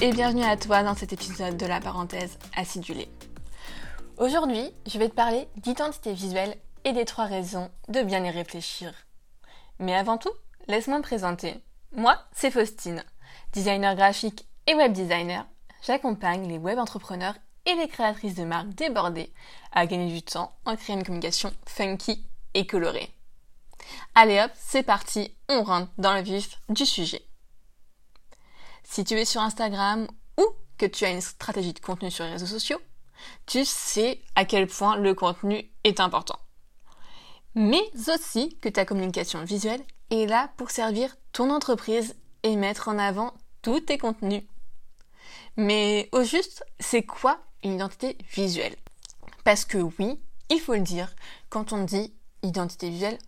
et bienvenue à toi dans cet épisode de la parenthèse acidulée. Aujourd'hui, je vais te parler d'identité visuelle et des trois raisons de bien y réfléchir. Mais avant tout, laisse-moi me présenter. Moi, c'est Faustine, designer graphique et web designer. J'accompagne les web entrepreneurs et les créatrices de marques débordées à gagner du temps en créant une communication funky et colorée. Allez hop, c'est parti, on rentre dans le vif du sujet. Si tu es sur Instagram ou que tu as une stratégie de contenu sur les réseaux sociaux, tu sais à quel point le contenu est important. Mais aussi que ta communication visuelle est là pour servir ton entreprise et mettre en avant tous tes contenus. Mais au juste, c'est quoi une identité visuelle? Parce que oui, il faut le dire, quand on dit identité visuelle,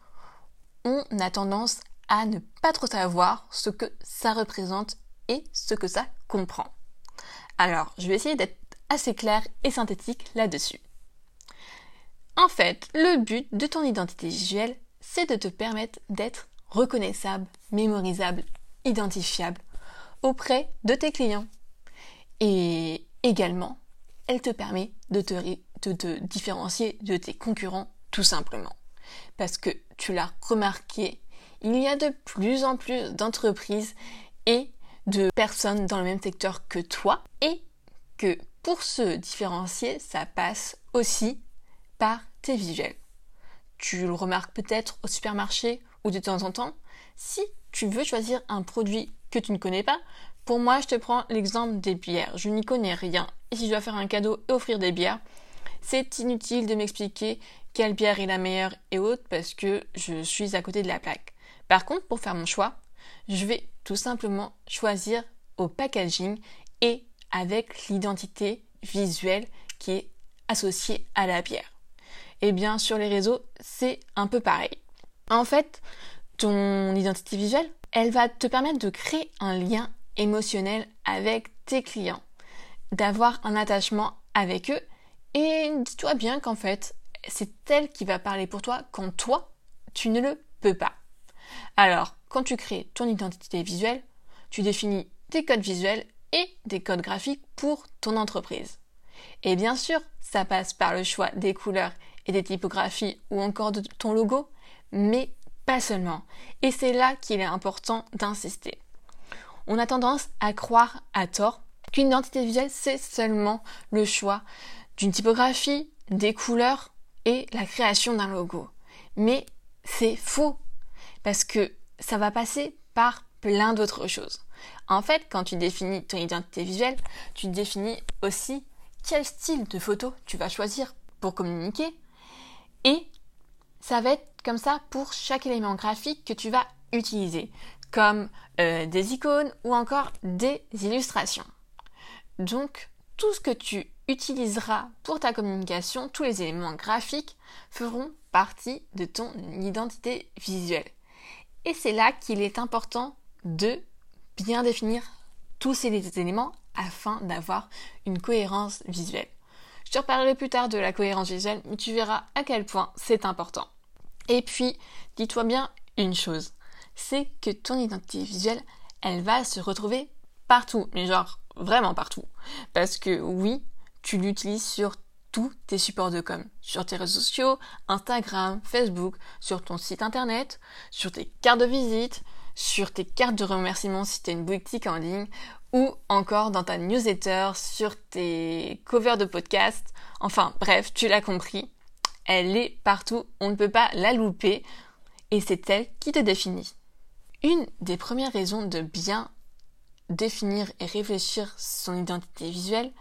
on a tendance à ne pas trop savoir ce que ça représente ce que ça comprend. Alors, je vais essayer d'être assez clair et synthétique là-dessus. En fait, le but de ton identité visuelle, c'est de te permettre d'être reconnaissable, mémorisable, identifiable auprès de tes clients. Et également, elle te permet de te différencier de tes concurrents tout simplement. Parce que tu l'as remarqué, il y a de plus en plus d'entreprises et de personnes dans le même secteur que toi et que pour se différencier, ça passe aussi par tes visuels. Tu le remarques peut-être au supermarché ou de temps en temps. Si tu veux choisir un produit que tu ne connais pas, pour moi, je te prends l'exemple des bières. Je n'y connais rien. Et si je dois faire un cadeau et offrir des bières, c'est inutile de m'expliquer quelle bière est la meilleure et autre parce que je suis à côté de la plaque. Par contre, pour faire mon choix, je vais simplement choisir au packaging et avec l'identité visuelle qui est associée à la bière. Et eh bien sur les réseaux, c'est un peu pareil. En fait, ton identité visuelle, elle va te permettre de créer un lien émotionnel avec tes clients, d'avoir un attachement avec eux et dis-toi bien qu'en fait, c'est elle qui va parler pour toi quand toi, tu ne le peux pas. Alors, quand tu crées ton identité visuelle, tu définis des codes visuels et des codes graphiques pour ton entreprise. Et bien sûr, ça passe par le choix des couleurs et des typographies ou encore de ton logo, mais pas seulement. Et c'est là qu'il est important d'insister. On a tendance à croire à tort qu'une identité visuelle, c'est seulement le choix d'une typographie, des couleurs et la création d'un logo. Mais c'est faux parce que ça va passer par plein d'autres choses. En fait, quand tu définis ton identité visuelle, tu définis aussi quel style de photo tu vas choisir pour communiquer et ça va être comme ça pour chaque élément graphique que tu vas utiliser, comme euh, des icônes ou encore des illustrations. Donc, tout ce que tu utiliseras pour ta communication, tous les éléments graphiques feront partie de ton identité visuelle. Et c'est là qu'il est important de bien définir tous ces éléments afin d'avoir une cohérence visuelle. Je te reparlerai plus tard de la cohérence visuelle, mais tu verras à quel point c'est important. Et puis, dis-toi bien une chose, c'est que ton identité visuelle, elle va se retrouver partout, mais genre vraiment partout. Parce que oui, tu l'utilises sur tous tes supports de com, sur tes réseaux sociaux, Instagram, Facebook, sur ton site internet, sur tes cartes de visite, sur tes cartes de remerciement si tu as une boutique en ligne, ou encore dans ta newsletter, sur tes covers de podcast. Enfin bref, tu l'as compris, elle est partout, on ne peut pas la louper, et c'est elle qui te définit. Une des premières raisons de bien définir et réfléchir son identité visuelle,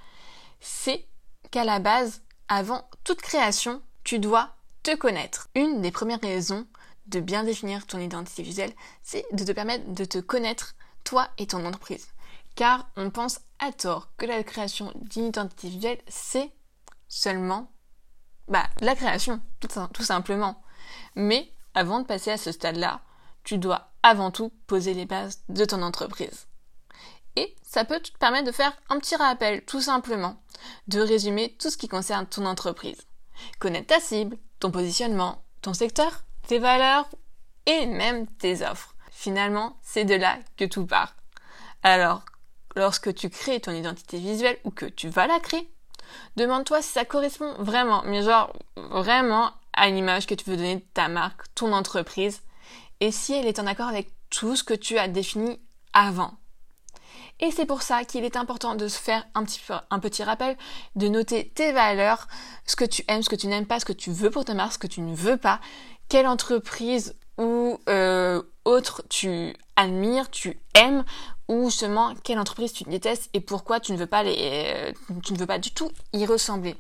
c'est qu'à la base, avant toute création, tu dois te connaître. Une des premières raisons de bien définir ton identité visuelle, c'est de te permettre de te connaître toi et ton entreprise. Car on pense à tort que la création d'une identité visuelle, c'est seulement bah, la création, tout, tout simplement. Mais avant de passer à ce stade-là, tu dois avant tout poser les bases de ton entreprise. Et ça peut te permettre de faire un petit rappel, tout simplement, de résumer tout ce qui concerne ton entreprise. Connaître ta cible, ton positionnement, ton secteur, tes valeurs et même tes offres. Finalement, c'est de là que tout part. Alors, lorsque tu crées ton identité visuelle ou que tu vas la créer, demande-toi si ça correspond vraiment, mais genre vraiment à l'image que tu veux donner de ta marque, ton entreprise, et si elle est en accord avec tout ce que tu as défini avant. Et c'est pour ça qu'il est important de se faire un petit, rappel, de noter tes valeurs, ce que tu aimes, ce que tu n'aimes pas, ce que tu veux pour ta marque, ce que tu ne veux pas, quelle entreprise ou euh, autre tu admires, tu aimes, ou justement quelle entreprise tu détestes et pourquoi tu ne veux pas euh, tu ne veux pas du tout y ressembler.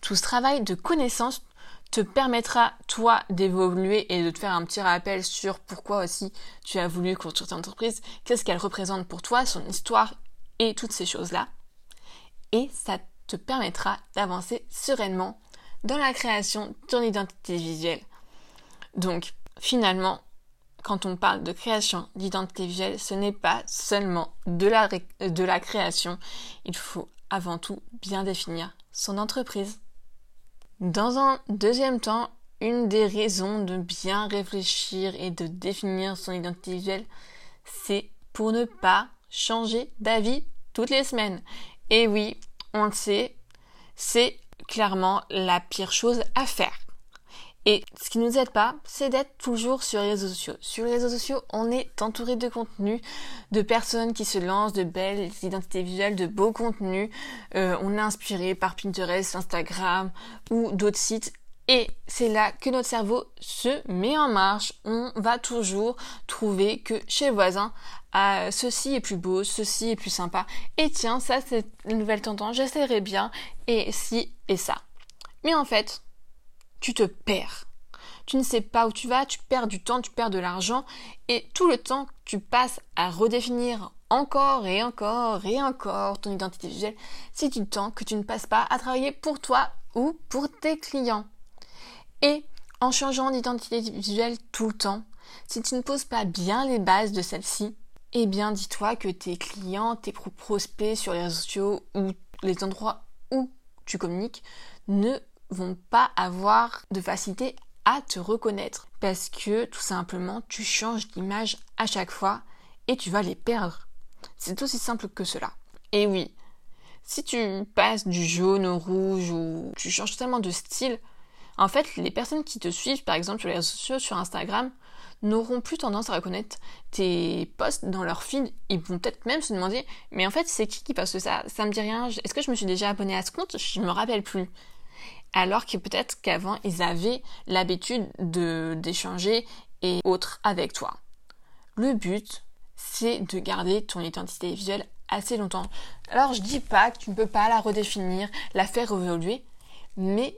Tout ce travail de connaissance te permettra toi d'évoluer et de te faire un petit rappel sur pourquoi aussi tu as voulu construire ton entreprise, qu'est-ce qu'elle représente pour toi, son histoire et toutes ces choses-là. Et ça te permettra d'avancer sereinement dans la création de ton identité visuelle. Donc, finalement, quand on parle de création d'identité visuelle, ce n'est pas seulement de la, de la création, il faut avant tout bien définir son entreprise. Dans un deuxième temps, une des raisons de bien réfléchir et de définir son identité visuelle, c'est pour ne pas changer d'avis toutes les semaines. Et oui, on le sait, c'est clairement la pire chose à faire. Et ce qui nous aide pas, c'est d'être toujours sur les réseaux sociaux. Sur les réseaux sociaux, on est entouré de contenus, de personnes qui se lancent, de belles identités visuelles, de beaux contenus. Euh, on est inspiré par Pinterest, Instagram ou d'autres sites. Et c'est là que notre cerveau se met en marche. On va toujours trouver que chez le voisin, ah, ceci est plus beau, ceci est plus sympa. Et tiens, ça c'est une nouvelle tendance, j'essaierai bien. Et si et ça. Mais en fait, tu te perds. Tu ne sais pas où tu vas, tu perds du temps, tu perds de l'argent et tout le temps tu passes à redéfinir encore et encore et encore ton identité visuelle, c'est du temps que tu ne passes pas à travailler pour toi ou pour tes clients. Et en changeant d'identité visuelle tout le temps, si tu ne poses pas bien les bases de celle-ci, eh bien dis-toi que tes clients, tes prospects sur les réseaux sociaux ou les endroits où tu communiques ne vont pas avoir de facilité à te reconnaître parce que tout simplement tu changes d'image à chaque fois et tu vas les perdre. C'est aussi simple que cela. Et oui, si tu passes du jaune au rouge ou tu changes totalement de style, en fait, les personnes qui te suivent, par exemple sur les réseaux sociaux, sur Instagram, n'auront plus tendance à reconnaître tes posts dans leur feed. Ils vont peut-être même se demander, mais en fait, c'est qui qui poste ça? Ça me dit rien. Est-ce que je me suis déjà abonné à ce compte? Je me rappelle plus alors que peut-être qu'avant ils avaient l'habitude de d'échanger et autres avec toi. Le but, c'est de garder ton identité visuelle assez longtemps. Alors je dis pas que tu ne peux pas la redéfinir, la faire évoluer, mais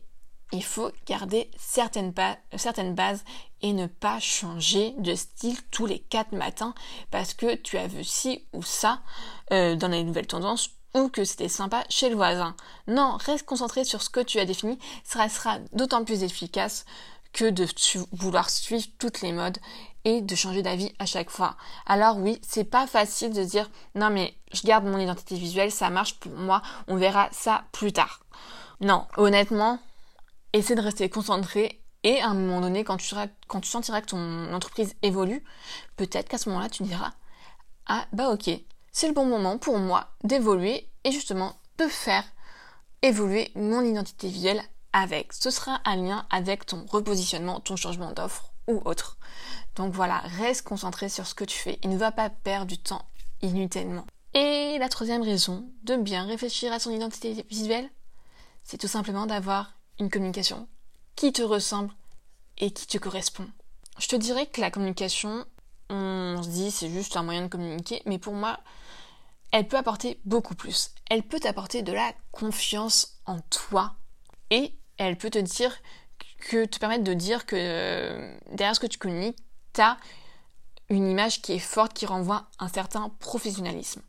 il faut garder certaines, bases et ne pas changer de style tous les quatre matins parce que tu as vu ci ou ça euh, dans les nouvelles tendances ou que c'était sympa chez le voisin. Non, reste concentré sur ce que tu as défini, ça sera d'autant plus efficace que de vouloir suivre toutes les modes et de changer d'avis à chaque fois. Alors oui, c'est pas facile de dire non mais je garde mon identité visuelle, ça marche pour moi, on verra ça plus tard. Non, honnêtement, essaie de rester concentré et à un moment donné, quand tu, quand tu sentiras que ton entreprise évolue, peut-être qu'à ce moment-là, tu diras ah bah ok, c'est le bon moment pour moi d'évoluer et justement de faire évoluer mon identité visuelle avec. Ce sera un lien avec ton repositionnement, ton changement d'offre ou autre. Donc voilà, reste concentré sur ce que tu fais et ne va pas perdre du temps inutilement. Et la troisième raison de bien réfléchir à son identité visuelle, c'est tout simplement d'avoir une communication qui te ressemble et qui te correspond. Je te dirais que la communication, on se dit c'est juste un moyen de communiquer, mais pour moi, elle peut apporter beaucoup plus. Elle peut t'apporter de la confiance en toi et elle peut te dire que te permettre de dire que euh, derrière ce que tu communiques, tu as une image qui est forte, qui renvoie un certain professionnalisme.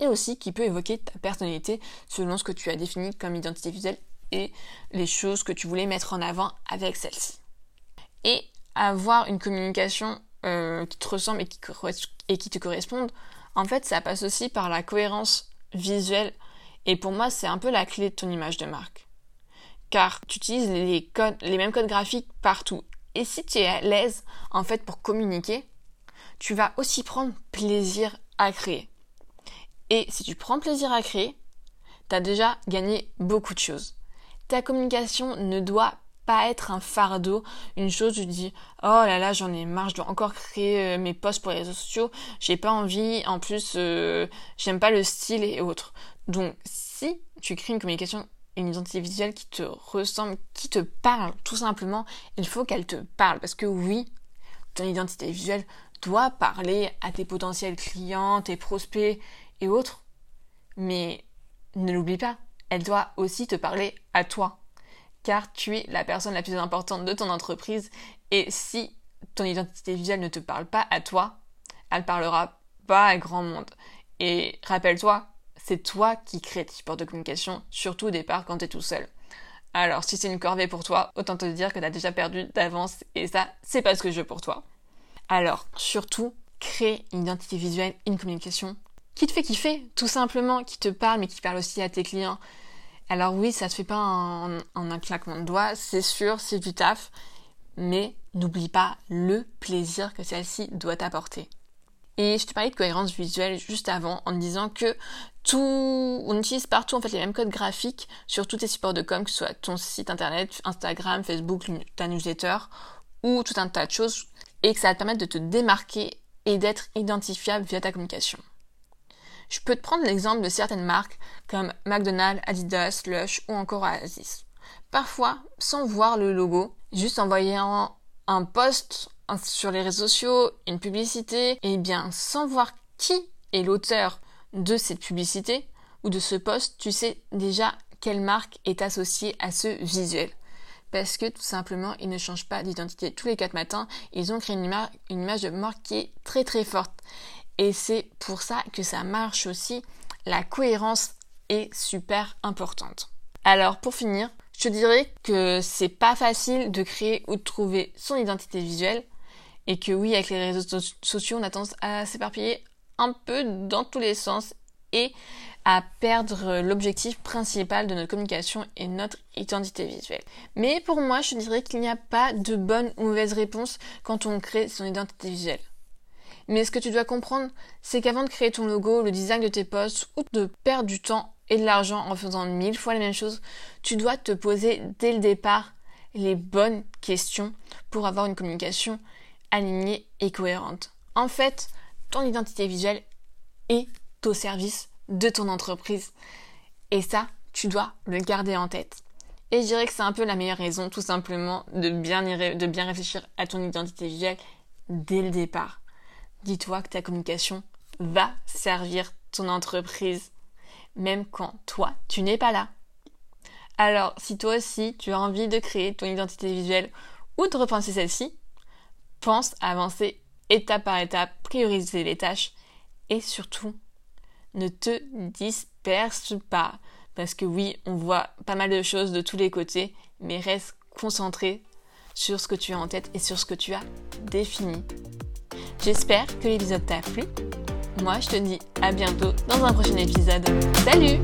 Et aussi qui peut évoquer ta personnalité selon ce que tu as défini comme identité visuelle et les choses que tu voulais mettre en avant avec celle-ci. Et avoir une communication euh, qui te ressemble et qui, te corresponde, en fait, ça passe aussi par la cohérence visuelle. Et pour moi, c'est un peu la clé de ton image de marque. Car tu utilises les, codes, les mêmes codes graphiques partout. Et si tu es à l'aise, en fait, pour communiquer, tu vas aussi prendre plaisir à créer. Et si tu prends plaisir à créer, tu as déjà gagné beaucoup de choses. Ta communication ne doit pas être un fardeau, une chose, tu dis, oh là là, j'en ai marre, je dois encore créer euh, mes posts pour les réseaux sociaux, j'ai pas envie, en plus, euh, j'aime pas le style et autres. Donc, si tu crées une communication, une identité visuelle qui te ressemble, qui te parle, tout simplement, il faut qu'elle te parle, parce que oui, ton identité visuelle doit parler à tes potentiels clients, tes prospects et autres, mais ne l'oublie pas, elle doit aussi te parler à toi car tu es la personne la plus importante de ton entreprise et si ton identité visuelle ne te parle pas à toi, elle parlera pas à grand monde. Et rappelle-toi, c'est toi qui crée tes supports de communication, surtout au départ quand tu es tout seul. Alors si c'est une corvée pour toi, autant te dire que tu as déjà perdu d'avance et ça, c'est pas ce que je veux pour toi. Alors, surtout, crée une identité visuelle, une communication qui te fait kiffer, tout simplement, qui te parle mais qui parle aussi à tes clients. Alors oui, ça se fait pas en, un claquement de doigts, c'est sûr, c'est du taf, mais n'oublie pas le plaisir que celle-ci doit t'apporter. Et je te parlais de cohérence visuelle juste avant en disant que tout, on utilise partout en fait les mêmes codes graphiques sur tous tes supports de com, que ce soit ton site internet, Instagram, Facebook, ta newsletter ou tout un tas de choses, et que ça va te permettre de te démarquer et d'être identifiable via ta communication. Je peux te prendre l'exemple de certaines marques comme McDonald's, Adidas, Lush ou encore Oasis. Parfois, sans voir le logo, juste en voyant un post sur les réseaux sociaux, une publicité, et eh bien sans voir qui est l'auteur de cette publicité ou de ce post, tu sais déjà quelle marque est associée à ce visuel. Parce que tout simplement, ils ne changent pas d'identité tous les quatre matins. Ils ont créé une, une image de marque qui est très très forte. Et c'est pour ça que ça marche aussi. La cohérence est super importante. Alors pour finir, je te dirais que c'est pas facile de créer ou de trouver son identité visuelle et que oui, avec les réseaux sociaux, on a tendance à s'éparpiller un peu dans tous les sens et à perdre l'objectif principal de notre communication et notre identité visuelle. Mais pour moi, je dirais qu'il n'y a pas de bonne ou mauvaise réponse quand on crée son identité visuelle. Mais ce que tu dois comprendre, c'est qu'avant de créer ton logo, le design de tes posts ou de perdre du temps et de l'argent en faisant mille fois la même chose, tu dois te poser dès le départ les bonnes questions pour avoir une communication alignée et cohérente. En fait, ton identité visuelle est au service de ton entreprise. Et ça, tu dois le garder en tête. Et je dirais que c'est un peu la meilleure raison, tout simplement, de bien, de bien réfléchir à ton identité visuelle dès le départ dis-toi que ta communication va servir ton entreprise, même quand toi, tu n'es pas là. Alors, si toi aussi, tu as envie de créer ton identité visuelle ou de repenser celle-ci, pense à avancer étape par étape, prioriser les tâches et surtout, ne te disperse pas. Parce que oui, on voit pas mal de choses de tous les côtés, mais reste concentré sur ce que tu as en tête et sur ce que tu as défini. J'espère que l'épisode t'a plu. Moi, je te dis à bientôt dans un prochain épisode. Salut